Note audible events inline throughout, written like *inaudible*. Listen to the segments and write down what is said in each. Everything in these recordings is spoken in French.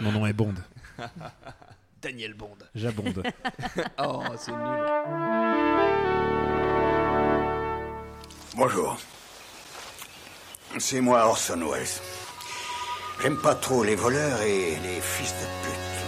Mon nom est Bond. *laughs* Daniel Bond. J'abonde. *laughs* Oh, c'est nul. Bonjour. C'est moi Orson Welles. J'aime pas trop les voleurs et les fils de pute.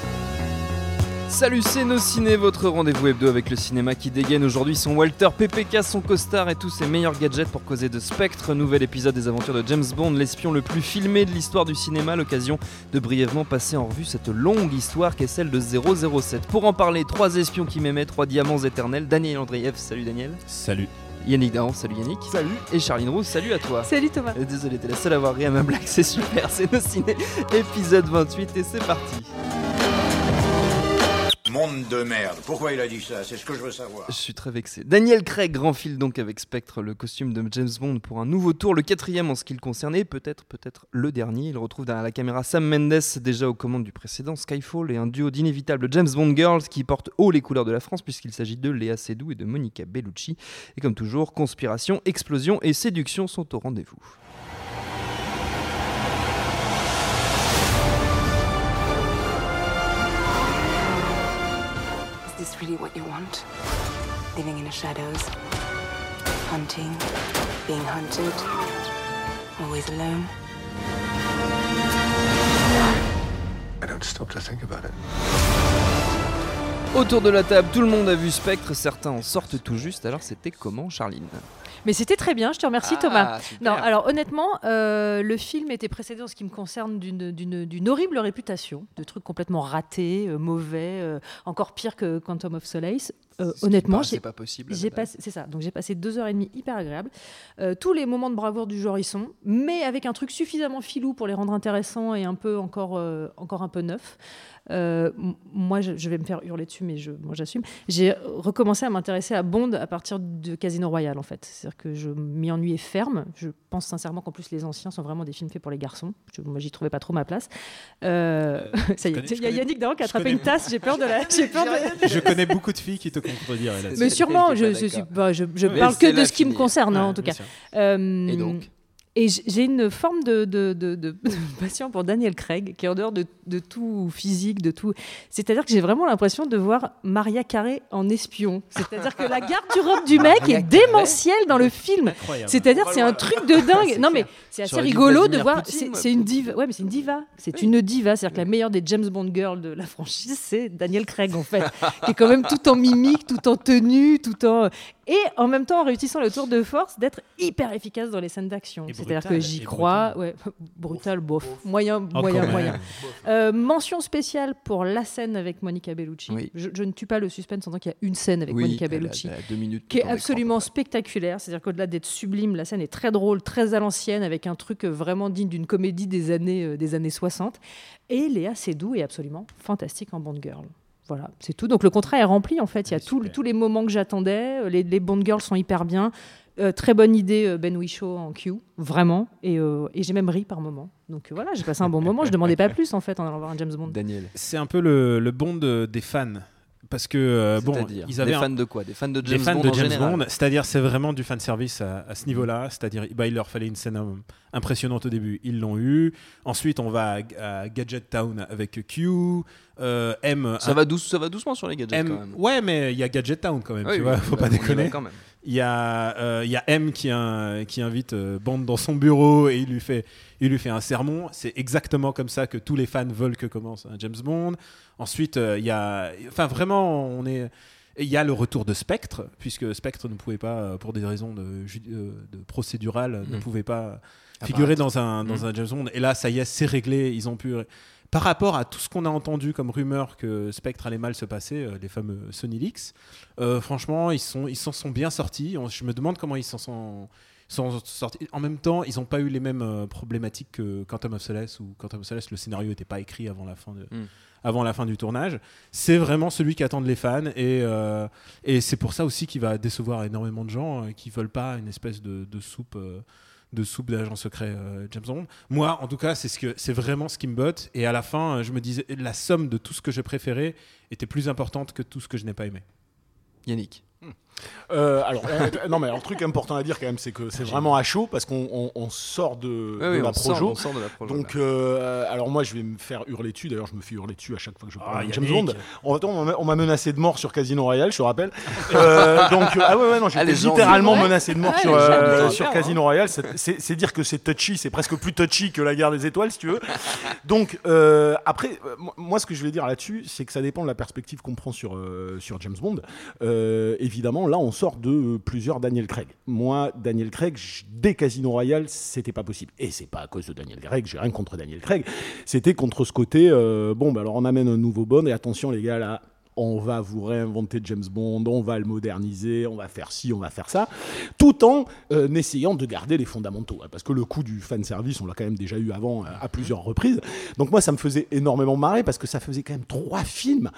Salut, c'est Nos Ciné, votre rendez-vous hebdo avec le cinéma qui dégaine aujourd'hui son Walter PPK, son costard et tous ses meilleurs gadgets pour causer de Spectre. Nouvel épisode des aventures de James Bond, l'espion le plus filmé de l'histoire du cinéma. L'occasion de brièvement passer en revue cette longue histoire qu'est celle de 007. Pour en parler, trois espions qui m'aimaient, trois diamants éternels. Daniel Andreev, salut Daniel. Salut. Yannick Dahan, salut Yannick. Salut. Et Charline Roux, salut à toi. Salut Thomas. Euh, Désolé, t'es la seule à avoir ri à ma blague, c'est super, c'est Nos Ciné, épisode 28 et c'est parti. Monde de merde. Pourquoi il a dit ça? C'est ce que je veux savoir. Je suis très vexé. Daniel Craig renfile donc avec Spectre le costume de James Bond pour un nouveau tour, le quatrième en ce qui le concernait, peut-être peut-être le dernier. Il retrouve derrière la caméra Sam Mendes, déjà aux commandes du précédent Skyfall, et un duo d'inévitables James Bond Girls qui portent haut les couleurs de la France puisqu'il s'agit de Léa Seydoux et de Monica Bellucci. Et comme toujours, conspiration, explosion et séduction sont au rendez-vous. Is this really what you want? Living in the shadows, hunting, being hunted, always alone. I don't stop to think about it. Autour de la table, tout le monde a vu Spectre, certains en sortent tout juste, alors c'était comment Charline? Mais c'était très bien, je te remercie Ah, Thomas. super. Non, alors honnêtement, euh, le film était précédé en ce qui me concerne d'une horrible réputation, de trucs complètement ratés, euh, mauvais, euh, encore pire que Quantum of Solace. Euh, honnêtement, c'est pas possible. J'ai passé, c'est ça. Donc j'ai passé deux heures et demie hyper agréables. Euh, tous les moments de bravoure du genre y sont, mais avec un truc suffisamment filou pour les rendre intéressants et un peu encore, euh, encore un peu neuf. Euh, moi, je, je vais me faire hurler dessus, mais je, moi j'assume. J'ai recommencé à m'intéresser à Bond à partir de Casino Royale, en fait. C'est-à-dire que je m'y ennuyais ferme. Je pense sincèrement qu'en plus les anciens sont vraiment des films faits pour les garçons. Je, moi, j'y trouvais pas trop ma place. Euh, *laughs* ça y est, il y a Yannick Dahan qui a attrapé une tasse. J'ai peur de la. *laughs* J'ai peur de. Je connais beaucoup de filles qui te Mais sûrement, je, je, suis parle que de ce qui me concerne, hein, Ouais, en tout cas. sûr. Euh, Et donc et j'ai une forme de, de, de, de- de *laughs* passion pour Daniel Craig, qui est en dehors de, de tout physique, de tout. C'est-à-dire que j'ai vraiment l'impression de voir Maria Carré en espion. C'est-à-dire que la garde-robe du mec Maria est démentielle dans le film. C'est-à-dire, c'est un truc de dingue. *laughs* Non, mais c'est assez rigolo de voir. C'est une diva. Ouais, mais c'est une diva. C'est une diva. C'est-à-dire que la meilleure des James Bond girls de la franchise, c'est Daniel Craig, en fait, *laughs* qui est quand même tout en mimique, tout en tenue, tout en. Et en même temps, en réussissant le tour de force d'être hyper efficace dans les scènes d'action. C'est-à-dire brutal, que j'y crois. Ouais, *laughs* brutal, bof. Moyen, Oh, moyen, moyen. Euh, mention spéciale pour la scène avec Monica Bellucci. Oui. Je, je ne tue pas le suspense en tant qu'il y a une scène avec Oui, Monica elle a- Bellucci elle a deux minutes qui est absolument spectaculaire. C'est-à-dire qu'au-delà d'être sublime, la scène est très drôle, très à l'ancienne, avec un truc euh, vraiment digne d'une comédie des années, euh, des années 60. Et Léa Seydoux est absolument fantastique en Bond Girl. Voilà, c'est tout. Donc le contrat est rempli en fait. Il y a Oui, tout- super. tous les moments que j'attendais. Les, les Bond Girls sont hyper bien. Euh, très bonne idée, euh, Ben Whishaw en Q, vraiment. Et, euh, et j'ai même ri par moment. Donc euh, voilà, j'ai passé un bon moment. Je demandais pas plus en fait en allant voir un James Bond. Daniel. C'est un peu le, le Bond de- des fans. Parce que, euh, bon, ils avaient des un- fans de quoi? Des fans de des James fans Bond de en James général. Bond, c'est-à-dire c'est vraiment du fan service à, à ce niveau-là, c'est-à-dire bah, il leur fallait une scène impressionnante au début, ils l'ont eu. Ensuite on va à, à Gadget Town avec Q, euh, M. Ça va, douce, ça va doucement sur les gadgets M- quand même. ouais, mais il y a Gadget Town quand même, Oui, tu oui, vois, faut bah, pas déconner. quand même. Il y a, euh, il y a M qui, un- qui invite euh, Bond dans son bureau et il lui fait, il lui fait un sermon. C'est exactement comme ça que tous les fans veulent que commence un James Bond. Ensuite, euh, il y a, enfin vraiment, on est. Il y a le retour de Spectre, puisque Spectre ne pouvait pas, euh, pour des raisons de, ne Mm. pouvait pas figurer dans un, dans Mm. un James Bond. Et là, ça y est, c'est réglé. Ils ont pu. Par rapport à tout ce qu'on a entendu comme rumeur que Spectre allait mal se passer, euh, les fameux Sony Leaks, euh, franchement, ils sont, ils s'en sont bien sortis. Je me demande comment ils s'en sont, sont sortis. En même temps, ils n'ont pas eu les mêmes euh, problématiques que Quantum of Solace, où Quantum of Solace, le scénario n'était pas écrit avant la fin de. Mm. Avant la fin du tournage, c'est vraiment celui qu'attendent les fans et, euh, et c'est pour ça aussi qu'il va décevoir énormément de gens euh, qui veulent pas une espèce de, de soupe de soupe d'agent secret euh, James Bond. Moi, en tout cas, c'est ce c'est vraiment ce qui me botte et à la fin, euh, je me disais la somme de tout ce que j'ai préféré était plus importante que tout ce que je n'ai pas aimé. Yannick. Euh, alors, euh, non, mais un truc important à dire quand même, c'est que c'est vraiment à chaud parce qu'on on- on sort de, de Ouais, oui, la on sort- projo. on sort de la projo, Donc, euh, alors moi, je vais me faire hurler dessus. D'ailleurs, je me fais hurler dessus à chaque fois que je parle Ah, de James. Bond. On m'a- on m'a menacé de mort sur Casino Royale, je te rappelle. Euh, donc, ah ouais, ouais, non, les gens littéralement menacé de mort Ouais, sur, euh, Casino Royale. C'est- dire que c'est touchy, c'est presque plus touchy que la guerre des étoiles, si tu veux. Donc, euh, après, moi- ce que je vais dire là-dessus, c'est que ça dépend de la perspective qu'on prend sur, euh, sur James Bond. Euh, là, on sort de euh, plusieurs Daniel Craig. Moi, Daniel Craig, dès Casino Royale, c'était pas possible. Et c'est pas à cause de Daniel Craig, j'ai rien contre Daniel Craig. C'était contre ce côté, euh, bon, bah alors on amène un nouveau Bond, et attention, les gars, là. On va vous réinventer James Bond, on va le moderniser, on va faire ci, on va faire ça, tout en euh, essayant de garder les fondamentaux. hein, Parce que le coup du fan service, on l'a quand même déjà eu avant euh, à plusieurs reprises. Donc moi, ça me faisait énormément marrer parce que ça faisait quand même trois films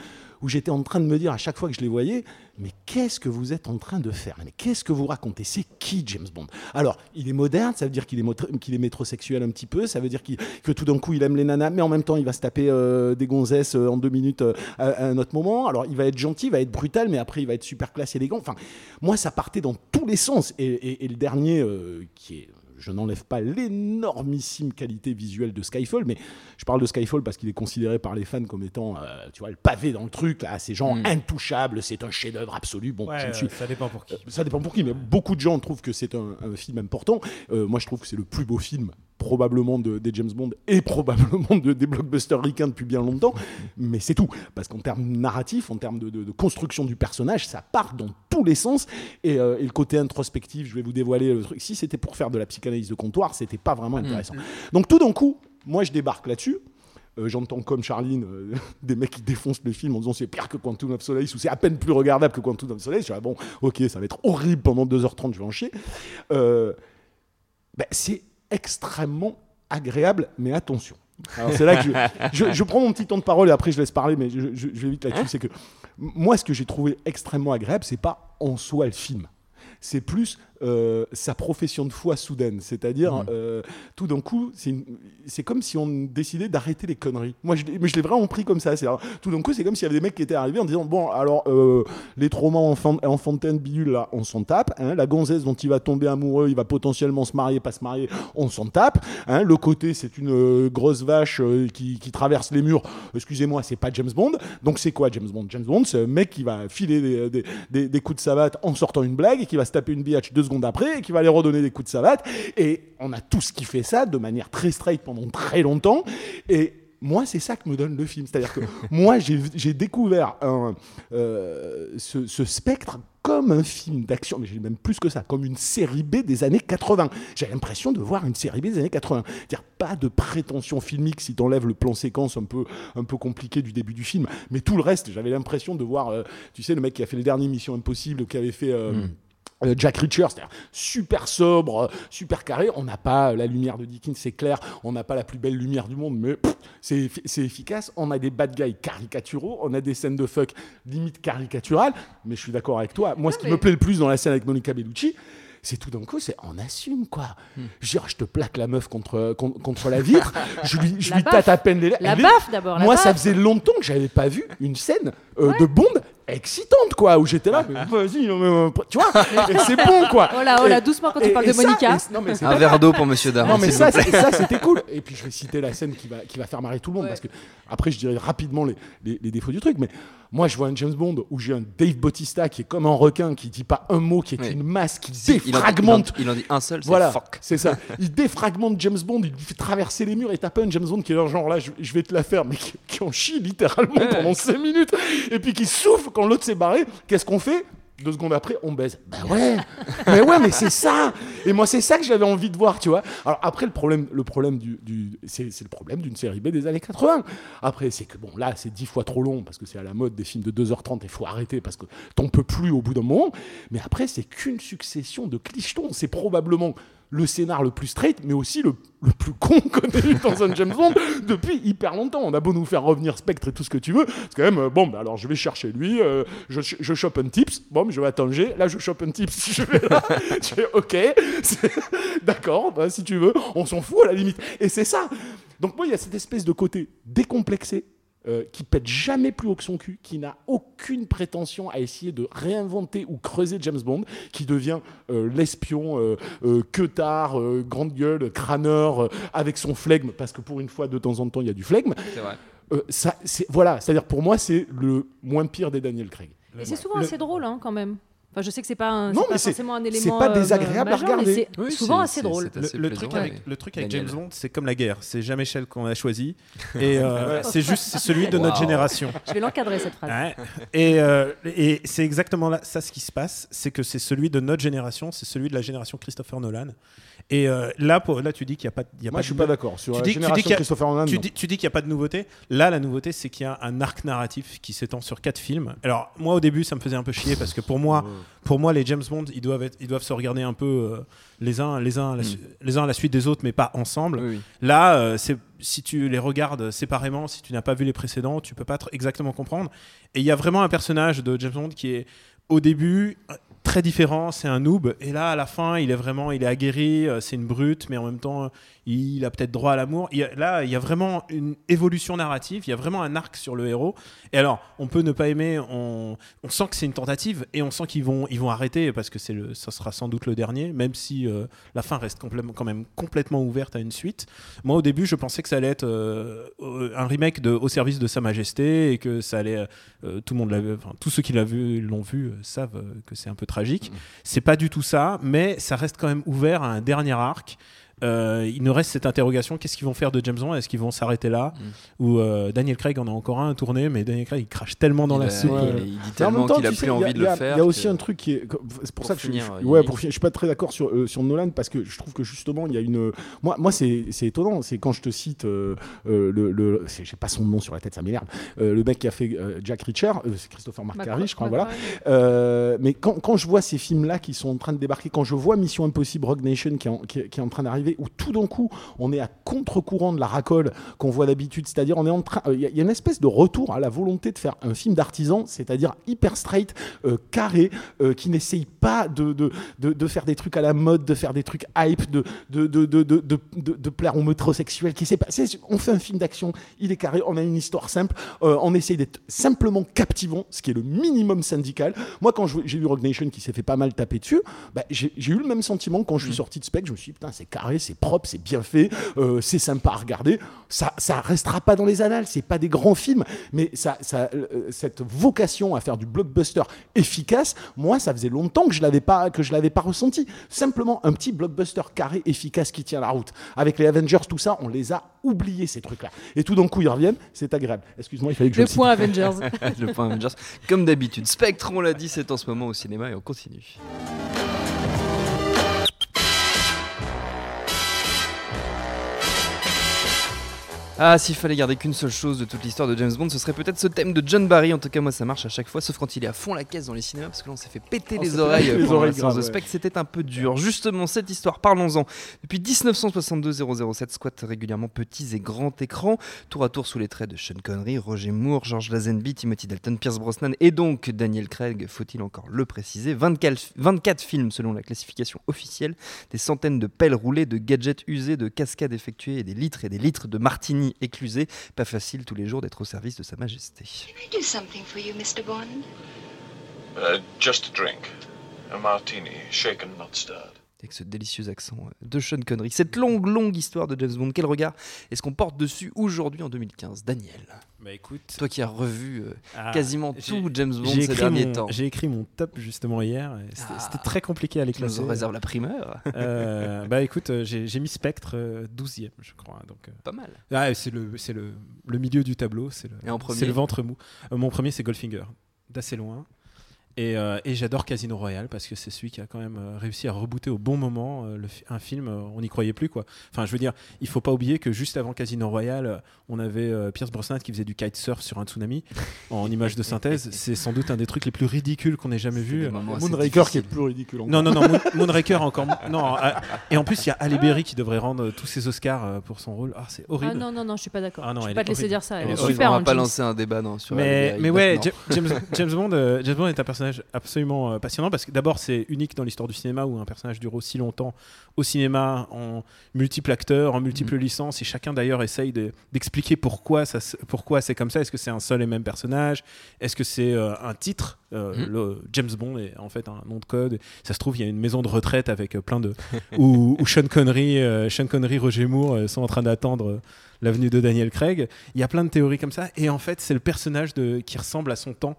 où j'étais en train de me dire à chaque fois que je les voyais, mais qu'est-ce que vous êtes en train de faire? Mais qu'est-ce que vous racontez? C'est qui James Bond? Alors, il est moderne, ça veut dire qu'il est, est métrosexuel un petit peu, ça veut dire que tout d'un coup il aime les nanas, mais en même temps il va se taper euh, des gonzesses euh, en deux minutes euh, à, un autre moment. Alors, il va être gentil, il va être brutal, mais après il va être super classe, élégant. Enfin, moi, ça partait dans tous les sens. Et, et- et le dernier, qui est je n'enlève pas l'énormissime qualité visuelle de Skyfall, mais je parle de Skyfall parce qu'il est considéré par les fans comme étant, euh, tu vois, le pavé dans le truc, là, ces gens intouchables, c'est un chef-d'œuvre absolu. Bon, je ne suis ça dépend pour qui. ça dépend pour qui, mais beaucoup de gens trouvent que c'est un, un film important. Euh, moi, je trouve que c'est le plus beau film, probablement, de, des James Bond et probablement de, des blockbusters ricains depuis bien longtemps. Mais c'est tout. Parce qu'en termes narratifs, en termes de, construction du personnage, ça part dans tous les sens. Et, euh, et le côté introspectif, je vais vous dévoiler le truc. Si c'était pour faire de la psychanalyse de comptoir, c'était pas vraiment intéressant. Donc, tout d'un coup, moi, je débarque là-dessus. Euh, J'entends comme Charline euh, *laughs* des mecs qui défoncent le film en disant c'est pire que Quantum of Solace ou c'est à peine plus regardable que Quantum of Solace. Je dis, ah bon, ok, ça va être horrible pendant 2h30, je vais en chier. Ben, c'est extrêmement agréable, mais attention. Alors c'est là que je, je- je prends mon petit temps de parole et après je laisse parler, mais je, je- vais vite là-dessus. C'est que moi, ce que j'ai trouvé extrêmement agréable, c'est pas en soi le film. C'est plus euh, sa profession de foi soudaine. C'est-à-dire, euh, tout d'un coup, c'est comme si on décidait d'arrêter les conneries. Moi, je, mais je l'ai vraiment pris comme ça. Tout d'un coup, c'est comme s'il y avait des mecs qui étaient arrivés en disant Bon, alors, euh, les traumas en, fan- en fontaine bidule, là, on s'en tape. hein. la gonzesse dont il va tomber amoureux, il va potentiellement se marier, pas se marier, on s'en tape. hein. le côté, c'est une grosse vache qui, qui traverse les murs. Excusez-moi, c'est pas James Bond. Donc, c'est quoi James Bond? James Bond, c'est un mec qui va filer des, des- des- des coups de savate en sortant une blague et qui va se taper une biatch deux secondes après et qui va aller redonner des coups de savate. Et on a tous qui fait ça de manière très straight pendant très longtemps. Et moi, c'est ça que me donne le film. C'est-à-dire que *laughs* moi, j'ai découvert un, euh, ce, ce spectre comme un film d'action, mais j'ai même plus que ça, comme une série B des années 80. J'ai l'impression de voir une série B des années 80. C'est-à-dire pas de prétention filmique si t'enlèves le plan séquence un peu, un peu compliqué du début du film, mais tout le reste, j'avais l'impression de voir, euh, tu sais, le mec qui a fait le dernier Mission Impossible, qui avait fait... euh, euh, Jack Reacher, c'est-à-dire super sobre, euh, super carré. On n'a pas la lumière de Dickens, c'est clair. On n'a pas la plus belle lumière du monde, mais c'est effi- c'est efficace. On a des bad guys caricaturaux, on a des scènes de fuck limite caricaturales. Mais je suis d'accord avec toi. Moi, ce qui mais- me plaît le plus dans la scène avec Monica Bellucci, c'est tout d'un coup, c'est on assume quoi. Je veux dire, je te plaque la meuf contre, contre, contre la vitre, *laughs* je lui, je lui tâte à peine les lèvres. La baffe d'abord. Moi, ça faisait longtemps que j'avais pas vu une scène euh, de Bond excitante, quoi, où j'étais là, mais vas-y, euh, tu vois, et c'est bon, quoi. Oh là, oh là, doucement quand et- tu parles de ça, Monica. et- non, mais c'est Un verre d'eau pour Monsieur Dard. non mais ça, c'était cool. Et puis je vais citer la scène qui va, qui va faire marrer tout le monde Ouais. parce que après je dirais rapidement les, les- les défauts du truc. Mais moi je vois un James Bond où j'ai un Dave Bautista qui est comme un requin qui dit pas un mot, qui est Oui. une masse qui Si, il en dit- défragmente. Il en, il en dit un seul, c'est Voilà, fuck. c'est ça. Il défragmente James Bond, il lui fait traverser les murs et t'as pas un James Bond qui est genre là, je, je vais te la faire, mais qui, qui en chie littéralement pendant 5 minutes et puis qui souffle quand l'autre s'est barré. Qu'est-ce qu'on fait? Deux secondes après, on baise. Bah ouais, mais ouais, mais c'est ça. Et moi, c'est ça que j'avais envie de voir, tu vois. Alors après, le problème, le problème du, du- c'est, le problème d'une série B des années 80. Après, c'est que bon, là, c'est dix fois trop long parce que c'est à la mode des films de 2h30 et faut arrêter parce que t'en peux plus au bout d'un moment. Mais après, c'est qu'une succession de clichetons. C'est probablement le scénar le plus straight, mais aussi le, le plus con *laughs* qu'on ait eu dans un James Bond depuis hyper longtemps. On a beau nous faire revenir Spectre et tout ce que tu veux, c'est quand même, euh, bon, bah alors je vais chercher lui, euh, je, je chope un tips, bon, je vais à Tanger, là je chope un tips, *laughs* je vais là, je fais ok, *laughs* d'accord, bah, si tu veux, on s'en fout à la limite. Et c'est ça. Donc moi, il y a cette espèce de côté décomplexé, euh, qui pète jamais plus haut que son cul, qui n'a aucune prétention à essayer de réinventer ou creuser James Bond, qui devient euh, l'espion, euh, euh, queutard, euh, grande gueule, crâneur, euh, avec son flegme, parce que pour une fois, de temps en temps, il y a du flegme. C'est vrai. Euh, ça, c'est- voilà, c'est-à-dire pour moi, c'est le moins pire des Daniel Craig. Et c'est souvent Le- assez drôle hein, quand même. Enfin, je sais que c'est pas, un, Non, c'est pas c'est- forcément un c'est élément pas euh, désagréable à regarder. c'est Oui, souvent c'est- assez c'est- drôle. c'est Le, assez le plaisant, truc avec, oui. le truc avec Daniel. James Bond, c'est comme la guerre. C'est jamais Michel qu'on a choisi. *laughs* Et euh, c'est juste c'est celui de notre génération. *laughs* Je vais l'encadrer cette phrase. Ouais. Et, euh, et c'est exactement là, ça ce qui se passe, c'est que c'est celui de notre génération, c'est celui de la génération Christopher Nolan. Et euh, là, pour, là, tu dis qu'il n'y a pas, il y a Moi, pas je suis de- pas d'accord. Sur Tu la dis- tu dis génération qu'il y a- Christopher Nolan, Tu dis, tu dis qu'il n'y a pas de nouveauté. Là, la nouveauté, c'est qu'il y a un arc narratif qui s'étend sur quatre films. Alors, moi, au début, ça me faisait un peu chier parce que pour moi, pour moi, les James Bond, ils doivent, être- ils doivent se regarder un peu euh, les, uns, les, uns à la su- les uns à la suite des autres, mais pas ensemble. Oui, oui. Là, euh, c'est si tu les regardes séparément, si tu n'as pas vu les précédents, tu peux pas exactement comprendre. Et il y a vraiment un personnage de James Bond qui est au début très différent, c'est un noob, et là à la fin, il est vraiment, il est aguerri, euh, c'est une brute, mais en même temps, il a peut-être droit à l'amour. Là, il y a vraiment une évolution narrative, il y a vraiment un arc sur le héros. Et alors, on peut ne pas aimer, on, on sent que c'est une tentative, et on sent qu'ils vont, ils vont arrêter parce que c'est le, ça sera sans doute le dernier, même si euh, la fin reste complètement, quand même complètement ouverte à une suite. Moi, au début, je pensais que ça allait être euh, euh, un remake de Au service de Sa Majesté et que ça allait. euh, tout le monde. Enfin, tous ceux qui l'ont vu, l'ont vu savent que c'est un peu tragique. C'est pas du tout ça, mais ça reste quand même ouvert à un dernier arc. Euh, il nous reste cette interrogation qu'est-ce qu'ils vont faire de James Bond Est-ce qu'ils vont s'arrêter là? Ou euh, Daniel Craig en a encore un à tourner, mais Daniel Craig il crache tellement dans Il la a- soupe. il- euh, il dit tellement même temps, qu'il a sais, plus a- envie de le a- faire. Il y a aussi un truc qui est. C'est pour, ça que finir, je, je- ouais, pour finir, je suis pas très d'accord sur, euh, sur Nolan parce que je trouve que justement il y a une. Moi, moi c'est c'est étonnant. C'est quand je te cite euh, euh, le. le J'ai pas son nom sur la tête, ça m'énerve. Euh, le mec qui a fait euh, Jack Reacher, euh, c'est Christopher McQuarrie, je crois. Voilà. Euh, mais quand, quand je vois ces films-là qui sont en train de débarquer, quand je vois Mission Impossible Rogue Nation qui est en, qui est- qui est en train d'arriver, où tout d'un coup on est à contre-courant de la racole qu'on voit d'habitude, c'est-à-dire on est en train, il y, a- il y a une espèce de retour à la volonté de faire un film d'artisan, c'est-à-dire hyper straight, euh, carré, euh, qui n'essaye pas de, de, de, de faire des trucs à la mode, de faire des trucs hype, de, de, de, plaire aux métrosexuels, qui sait pas. On fait un film d'action, il est carré, on a une histoire simple, euh, on essaye d'être simplement captivant, ce qui est le minimum syndical. Moi, quand j'ai vu Rogue Nation qui s'est fait pas mal taper dessus, bah, j'ai j'ai eu le même sentiment quand je suis sorti de Spec. Je me suis dit, putain, c'est carré, c'est propre, c'est bien fait, euh, c'est sympa à regarder. Ça, ça restera pas dans les annales, c'est pas des grands films, mais ça, ça, euh, cette vocation à faire du blockbuster efficace, moi, ça faisait longtemps que je l'avais pas, que je l'avais pas ressenti. Simplement un petit blockbuster carré, efficace qui tient la route. Avec les Avengers, tout ça, on les a oubliés ces trucs-là. Et tout d'un coup, ils reviennent, c'est agréable. Excuse-moi, il fallait que je Le point Avengers. *laughs* le point Avengers. Comme d'habitude, Spectre, on l'a dit, c'est en ce moment au cinéma et on continue. Ah, s'il fallait garder qu'une seule chose de toute l'histoire de James Bond, ce serait peut-être ce thème de John Barry. En tout cas, moi, ça marche à chaque fois, sauf quand il est à fond la caisse dans les cinémas, parce que là, on s'est fait péter les oreilles péter les pendant la oreilles de grave, Spectre. C'était un peu dur. Justement, cette histoire, parlons-en. Depuis 1962-007 squatte régulièrement petits et grands écrans, tour à tour sous les traits de Sean Connery, Roger Moore, George Lazenby, Timothy Dalton, Pierce Brosnan et donc Daniel Craig, faut-il encore le préciser. 24, 24 films selon la classification officielle, des centaines de pelles roulées, de gadgets usés, de cascades effectuées et des litres et des litres de martini éclusés. Pas facile tous les jours d'être au service de Sa Majesté. Can I do something for you, Mr. Bond? Uh, just a drink. A martini, shaken, not stirred. Avec ce délicieux accent euh, de Sean Connery. Cette longue, longue histoire de James Bond, quel regard est-ce qu'on porte dessus aujourd'hui en 2015 Daniel, Bah écoute, toi qui as revu euh, ah, quasiment j'ai- tout James Bond j'ai ces écrit derniers mon- temps. J'ai écrit mon top justement hier. C'était Ah. c'était très compliqué à les Tu nous classer. en réserves la primeur Euh, *laughs* bah écoute, euh, j'ai mis Spectre euh, 12e, je crois. Donc, euh, Pas mal. ah, c'est le, c'est le, le milieu du tableau, c'est le, le ventre mou. Euh, mon premier, c'est Goldfinger, d'assez loin. Et, euh, et j'adore Casino Royale parce que c'est celui qui a quand même euh, réussi à rebooter au bon moment euh, le un film. euh, on n'y croyait plus quoi. Enfin, je veux dire, il faut pas oublier que juste avant Casino Royale, on avait euh, Pierce Brosnan qui faisait du kitesurf sur un tsunami *laughs* en image de synthèse. C'est sans doute un des trucs les plus ridicules qu'on ait jamais vu. Moonraker qui est plus ridicule encore. Non, non, non, Moon- *laughs* Moonraker encore. Non, ah, et en plus, il y a Halle Berry qui devrait rendre tous ses Oscars pour son rôle. Ah, c'est horrible. Ah non, non, non, je suis pas d'accord. Ah non, je peux pas te laisser horrible. dire ça. Elle est est On super va en pas lancer un débat non, sur Mais, la mais ouais, James, James Bond, euh, James Bond est un personnage absolument euh, passionnant parce que d'abord c'est unique dans l'histoire du cinéma où un personnage dure aussi longtemps au cinéma en multiples acteurs, en multiples licences et chacun d'ailleurs essaye de- d'expliquer pourquoi ça, pourquoi c'est comme ça. Est-ce que c'est un seul et même personnage? Est-ce que c'est euh, un titre? Euh, Mhm. le James Bond est en fait un nom de code. Ça se trouve il y a une maison de retraite avec plein de *laughs* où, où Sean Connery, euh, Sean Connery, Roger Moore euh, sont en train d'attendre l'avenue de Daniel Craig. Il y a plein de théories comme ça. Et en fait, c'est le personnage de, qui ressemble à son temps.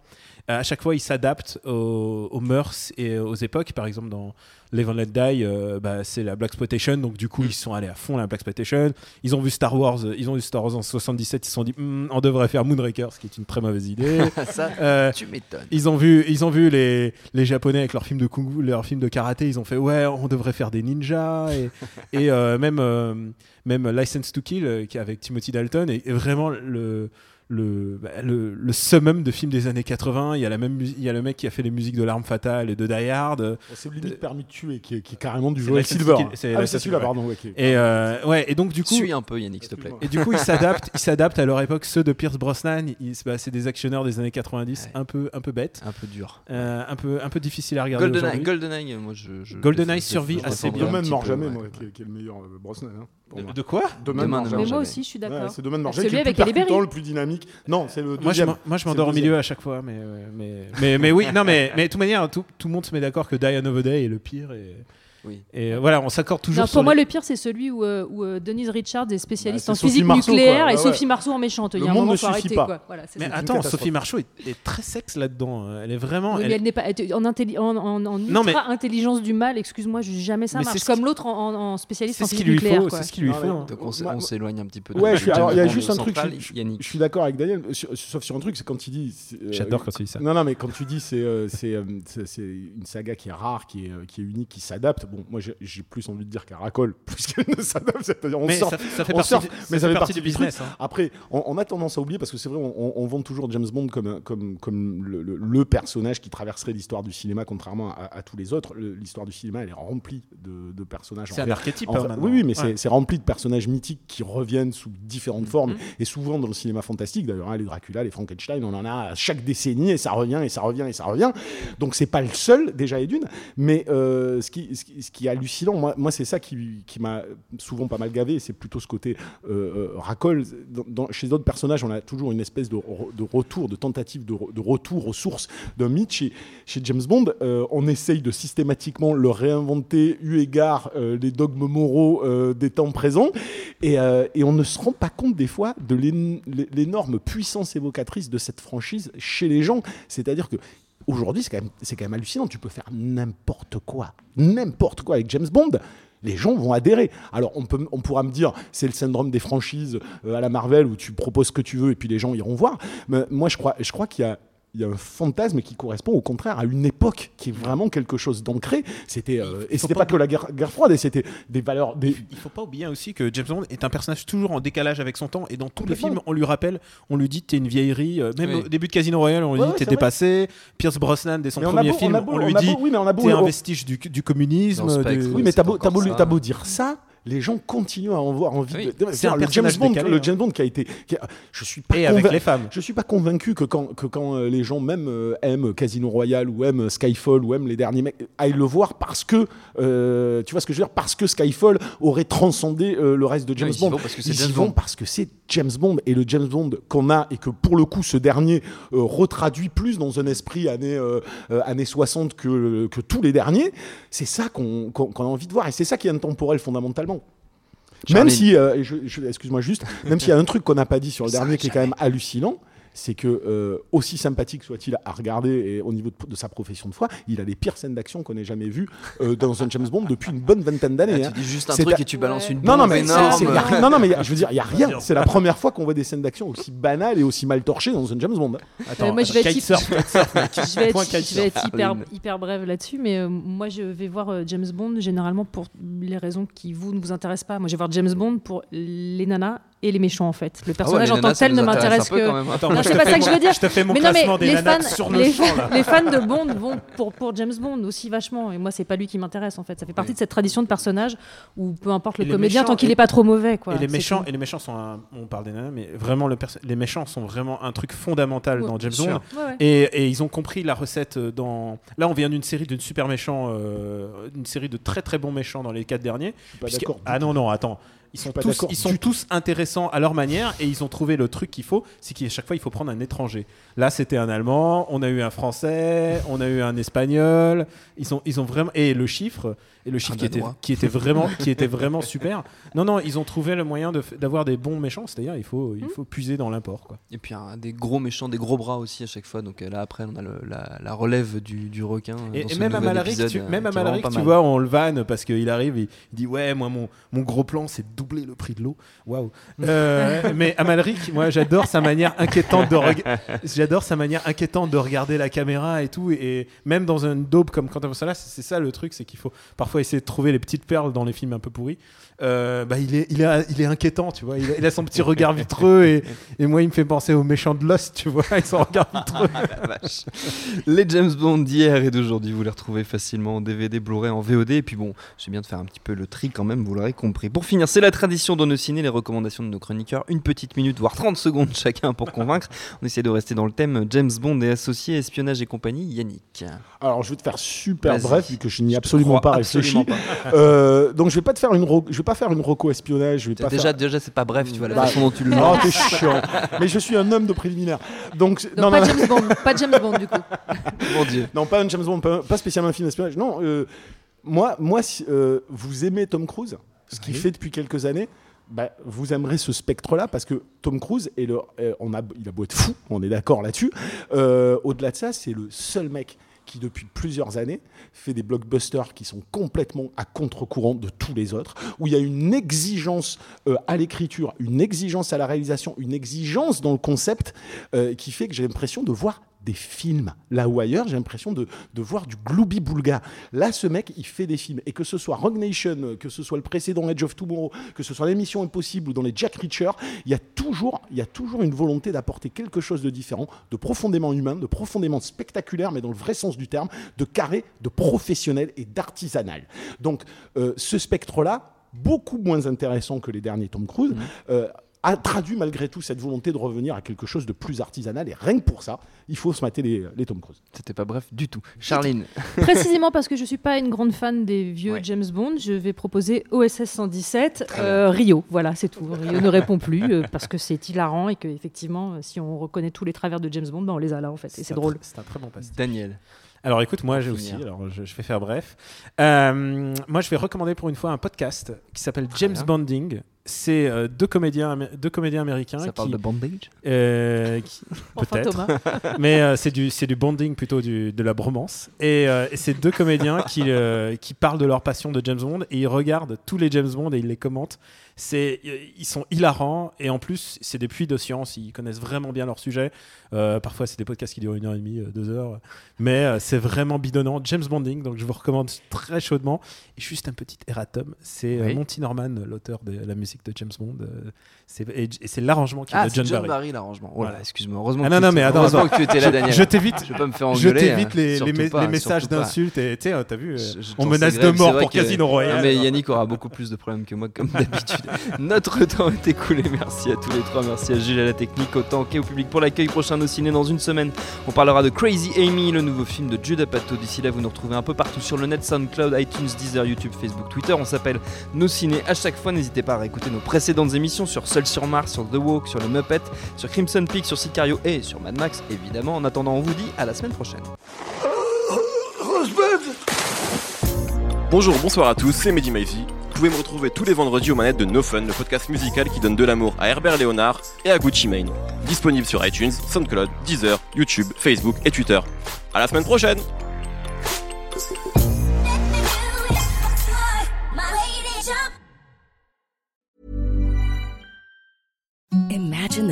Euh, à chaque fois, il s'adapte aux, aux mœurs et aux époques. Par exemple, dans Live and Let Die, euh, bah, c'est la Black Exploitation. Donc, du coup, ils sont allés à fond la Black Exploitation. Ils ont vu Star Wars. euh, Ils ont vu Star Wars en 77. Ils se sont dit, Hmm, on devrait faire Moonraker, ce qui est une très mauvaise idée. *laughs* Ça, *laughs* Euh, tu m'étonnes. ils ont vu, ils ont vu les, les Japonais avec leurs films de kung fu, leurs films de karaté. Ils ont fait ouais, on devrait faire des ninjas et, *laughs* et euh, même même License to Kill qui avec Timothy Dalton est, est vraiment le le, bah, le, le summum de films des années 80. Il y a la même, il y a le mec qui a fait les musiques de l'arme fatale et de Die Hard. C'est limite permis de tuer qui est, qui est carrément du Joel Silver. C'est Ah, celui-là, pardon. Et euh, ouais, et donc du coup, Suis un peu Yannick, s'il te plaît. et du coup, ils s'adaptent, ils s'adaptent à leur époque. Ceux de Pierce Brosnan, bah, c'est des actionneurs des années 90, un peu, un peu bêtes, Un peu dur. euh, un peu, un peu difficile à regarder. GoldenEye. GoldenEye, moi je. je GoldenEye survit assez bien. Demain ne peu, jamais, moi, qui est, le meilleur euh, Brosnan. hein, De, de quoi? Demain ne ne jamais. Mais moi aussi, je suis d'accord. C'est Demain ne mord Celui jamais le avec le plus dynamique. Non, c'est le Moi, je deuxième. moi, je m'endors au milieu à chaque fois, mais, euh, mais, mais, mais oui, non, mais, mais de toute manière, tout, tout le monde se met d'accord que Die Another Day est le pire. Et, Oui. et euh, voilà, on s'accorde toujours Non, sur pour moi, les- le pire, c'est celui où, euh, où, euh, Denise Richards est spécialiste Bah, en physique Marceau, nucléaire quoi. et Ouais, ouais. Sophie Marceau en méchante. Il y Le a un monde moment, ne suffit arrêter. pas. Quoi. Voilà, c'est Mais attends. Sophie Marceau est, est très sexe là-dedans. Elle est vraiment. Oui, elle- n'est pas en, intelli- en, en, en Non, mais- ultra intelligence du mal. Excuse-moi, je- jamais ça Mais marche. Comme l'autre en, en- en spécialiste en physique nucléaire. C'est ce qu'il lui faut. hein. Donc on s'éloigne un petit peu de Ouais, il y a juste un truc. je- je- Yannick. Je suis d'accord avec Daniel, sauf sur un truc, c'est quand il dit. J'adore quand tu dis ça. Non, non, mais quand tu dis c'est c'est c'est- c'est une saga qui est rare, qui est, qui est unique, qui s'adapte. Bon, moi j'ai plus envie de dire qu'elle racole *laughs* plus qu'elle ne s'adapte. C'est-à-dire on Mais sort, ça, ça fait on partie, sort, du- mais ça ça fait partie partie du business. hein. Après, on, on a tendance à oublier parce que c'est vrai, on, vend toujours James Bond comme, comme, comme le, le- le personnage qui traverserait l'histoire du cinéma, contrairement à, à tous les autres. L'histoire du cinéma, elle est remplie de, de personnages. C'est un archétype. en hein, oui, oui, mais Ouais. c'est- rempli de personnages mythiques qui reviennent sous Mm. différentes formes et souvent dans le cinéma fantastique. D'ailleurs, hein, les Dracula, les Frankenstein, on en a à chaque décennie et ça revient et ça revient et ça revient. Donc c'est pas le seul déjà et d'une, mais euh, ce, qui, ce, qui, ce qui est hallucinant, moi, c'est ça qui, m'a souvent pas mal gavé. C'est plutôt ce côté euh, euh, racole. Chez d'autres personnages, on a toujours une espèce de, re- de retour, de tentative de, re- de retour aux sources d'un mythe. Chez, James Bond, euh, on essaye de systématiquement le réinventer eu égard euh, les dogmes moraux des temps présents. Et, et on ne se rend pas compte des fois de l'én- l'énorme puissance évocatrice de cette franchise chez les gens. C'est-à-dire que aujourd'hui, c'est quand, même- hallucinant. Tu peux faire n'importe quoi, n'importe quoi avec James Bond. Les gens vont adhérer. Alors, on, peut, on pourra me dire, c'est le syndrome des franchises euh, à la Marvel où tu proposes ce que tu veux et puis les gens iront voir. Mais moi, je crois, je crois qu'il y a, il y a un fantasme qui correspond au contraire à une époque qui est vraiment quelque chose d'ancré. C'était euh, et c'était pas pas que la guerre, guerre froide, et c'était des valeurs. Des... Il faut pas oublier aussi que James Bond est un personnage toujours en décalage avec son temps et dans tous les films on lui rappelle, on lui dit t'es une vieillerie. euh, Même Oui. au début de Casino Royale on lui Ouais, dit ouais, t'es dépassé. Pierce Brosnan dès son Mais on premier beau- film on a beau- on lui on dit oui, t'es un vestige du, du communisme. Oui, mais t'as beau, beau dire ça, les gens continuent à avoir envie Oui. de. C'est le James Bond, décalé, le hein. James Bond qui a été. qui a- je suis pas Et avec convain- les femmes. Je suis pas convaincu que quand, que quand euh, les gens même euh, aiment Casino Royale ou aiment Skyfall ou aiment les derniers mecs, aillent le voir parce que, euh, tu vois ce que je veux dire, parce que Skyfall aurait transcendé euh, le reste de James y Bond. vont parce que c'est Ils James y vont Bond. parce que c'est James Bond et le James Bond qu'on a et que pour le coup ce dernier euh, retraduit plus dans un esprit années, années 60 que, que tous les derniers. C'est ça qu'on a envie de voir et c'est ça qui est intemporel fondamentalement. Même si, euh, et je- je- excuse-moi juste, même s'il y a un truc qu'on n'a pas dit sur le dernier qui est quand même hallucinant, c'est que euh, aussi sympathique soit-il à regarder et au niveau de, de sa profession de foi, il a les pires scènes d'action qu'on ait jamais vues euh, dans un James Bond depuis une bonne vingtaine d'années. Ah, hein. tu dis juste un C'est truc à- et tu balances une Non, non, bombe mais, énorme. a non, non, mais a- je veux dire, il y a rien. C'est la première fois qu'on voit des scènes d'action aussi banales et aussi mal torchées dans un James Bond. Attends, Euh, moi, je vais être, kitesurf, kitesurf, mec. *laughs* je vais être- Point je vais kitesurf. être hyper, hyper brève là-dessus, mais euh, moi je vais voir euh, James Bond généralement pour les raisons qui vous ne vous intéressent pas. Moi je vais voir James Bond pour les nanas et les méchants en fait. Le Ah ouais, personnage en tant que tel ne m'intéresse que. même, hein. Attends, Non, moi, c'est pas ça que je veux dire. Je te fais mon mais non, mais classement des les fans, sur le les, champ, là. les fans de Bond vont pour, pour James Bond aussi vachement. Et moi, c'est pas lui qui m'intéresse en fait. Ça fait partie de cette tradition de personnage où peu importe le comédien, méchants, tant qu'il est pas trop mauvais. Quoi. Et les méchants, et les méchants sont un- on parle des nanas, mais vraiment le les méchants sont vraiment un truc fondamental Ouais, dans James Bond. sûr. Ouais, ouais. Et, et ils ont compris la recette euh, dans. Là, on vient d'une série d'une super méchant, euh, une série de très très bons méchants dans les quatre derniers. Je suis pas Puisque- d'accord. Ah non non, attends. Ils sont, tous, d'accord ils sont du tous intéressants à leur manière et ils ont trouvé le truc qu'il faut, c'est qu'à chaque fois il faut prendre un étranger. Là c'était un Allemand, on a eu un Français, on a eu un Espagnol. Ils ont, ils ont vraiment et le chiffre et le chiffre qui était, Danois. qui était vraiment, qui était vraiment super. Non non, ils ont trouvé le moyen de d'avoir des bons méchants, c'est-à-dire il faut, Hmm. il faut puiser dans l'import quoi. Et puis un, des gros méchants, des gros bras aussi à chaque fois. Donc euh, là après on a le- la, la relève du, du requin. euh, Et, dans et ce même à Malaric, épisode, tu, euh, même à Malaric, tu vois, on le vanne parce qu'il arrive, il, il dit ouais, moi mon, mon gros plan c'est de doubler le prix de l'eau. Waouh. Euh, mais à Malaric, moi j'adore sa manière inquiétante de j'adore sa manière inquiétante de regarder la caméra et tout. Et même dans un daube comme Quentin c'est c'est ça le truc, c'est qu'il faut parfois essayer de trouver les petites perles dans les films un peu pourris. Euh, bah, il, est, il, est, il est inquiétant, tu vois. Il a, il a son petit regard vitreux et, et moi il me fait penser aux méchants de Lost, tu vois, avec son regard vitreux. *laughs* La vache. Les James Bond d'hier et d'aujourd'hui, vous les retrouvez facilement en DVD, Blu-ray, en VOD. Et puis bon, j'ai bien de faire un petit peu le tri quand même, vous l'aurez compris. Pour finir, c'est la tradition de nos ciné, les recommandations de nos chroniqueurs. Une petite minute, voire 30 secondes chacun pour convaincre. On essaie de rester dans le thème James Bond et associés, espionnage et compagnie. Yannick. Alors, je vais te faire super bref, vu que je n'y ai absolument pas réfléchi. absolument Euh, donc, je vais pas te faire une, je vais pas faire une roco espionnage. Je vais pas Déjà, faire... déjà c'est pas bref, tu vois, la Bah, façon dont tu le Oh, lances. t'es chiant. Mais je suis un homme de préliminaire. Donc, Donc non, pas non, non. James Bond, pas James Bond du coup. *laughs* Mon Dieu. Non, pas un James Bond, pas, pas spécialement un film d'espionnage. Non, euh, moi, moi si, euh, vous aimez Tom Cruise, ce qu'il Oui. fait depuis quelques années, bah, vous aimerez ce spectre-là parce que Tom Cruise, est le, euh, on a, il a beau être fou, on est d'accord là-dessus. euh, Au-delà de ça, c'est le seul mec qui, depuis plusieurs années, fait des blockbusters qui sont complètement à contre-courant de tous les autres, où il y a une exigence euh, à l'écriture, une exigence à la réalisation, une exigence dans le concept euh, qui fait que j'ai l'impression de voir des films. Là ou ailleurs, j'ai l'impression de, de voir du gloubi boulga. Là, ce mec, il fait des films. Et que ce soit Rogue Nation, que ce soit le précédent Edge of Tomorrow, que ce soit l'émission Impossible ou dans les Jack Reacher, il y a toujours, il y a toujours une volonté d'apporter quelque chose de différent, de profondément humain, de profondément spectaculaire, mais dans le vrai sens du terme, de carré, de professionnel et d'artisanal. Donc, euh, ce spectre-là, beaucoup moins intéressant que les derniers Tom Cruise, euh, a traduit malgré tout cette volonté de revenir à quelque chose de plus artisanal. Et rien que pour ça, il faut se mater les, les Tom Cruise. C'était pas bref du tout. Charline. *laughs* Précisément parce que je suis pas une grande fan des vieux Ouais. James Bond, je vais proposer OSS 117 euh, Rio. Voilà, c'est tout. *laughs* Rio ne répond plus euh, parce que c'est hilarant et que effectivement, euh, si on reconnaît tous les travers de James Bond, ben, on les a là en fait. Et c'est drôle. C'est un très bon passe. Daniel. Alors écoute, moi j'ai aussi, alors je, je vais faire bref. Euh, moi je vais recommander pour une fois un podcast qui s'appelle James. Bonding. C'est euh, deux, comédiens, deux comédiens américains Ça qui, parle de bandage euh, qui- *laughs* Enfin, peut-être, Thomas. *laughs* mais euh, c'est du, c'est du bonding plutôt du, de la bromance. Et, euh, et c'est deux comédiens qui, euh, qui parlent de leur passion de James Bond et ils regardent tous les James Bond et ils les commentent. C'est, ils sont hilarants et en plus c'est des puits de science. Ils connaissent vraiment bien leur sujet. Euh, parfois c'est des podcasts qui durent une heure et demie, deux heures, mais euh, c'est vraiment bidonnant. James Bonding, donc je vous recommande très chaudement. Et juste un petit erratum, c'est Oui. Monty Norman, l'auteur de la musique de James Bond. euh, c'est, et, et c'est l'arrangement qui est Ah, de c'est John, John Barry. Barry l'arrangement. Oh là, Voilà. excuse-moi. Heureusement, Ah que non, non, mais attends, heureusement attends. que tu étais là, Je- Daniel. je t'évite- Je vais pas me faire Je engueuler. t'évite hein. les, pas, les messages d'insultes et tu sais, t'as vu, euh, Je- je on menace de mort pour Casino Royale. Mais Yannick aura beaucoup plus de problèmes que moi, comme *laughs* d'habitude. Notre temps est écoulé. Merci à tous les trois. Merci à Gilles à la technique, autant qu'au public pour l'accueil prochain au ciné dans une semaine. On parlera de Crazy Amy, le nouveau film de Judah Pato. D'ici là, vous nous retrouvez un peu partout sur le net, SoundCloud, iTunes, Deezer, YouTube, Facebook, Twitter. On s'appelle Nos Ciné à chaque fois. N'hésitez pas à réécouter nos précédentes émissions sur Seul sur Mars, sur The Walk, sur le Muppet, sur Crimson Peak, sur Sicario et sur Mad Max, évidemment. En attendant, on vous dit à la semaine prochaine. Bonjour, bonsoir à tous, c'est Mehdi Maizy. Tous pouvez me retrouver tous les vendredis aux manettes de No Fun, le podcast musical qui donne de l'amour à Herbert Léonard et à Gucci Mane. Disponible sur iTunes, SoundCloud, Deezer, YouTube, Facebook et Twitter. À la semaine prochaine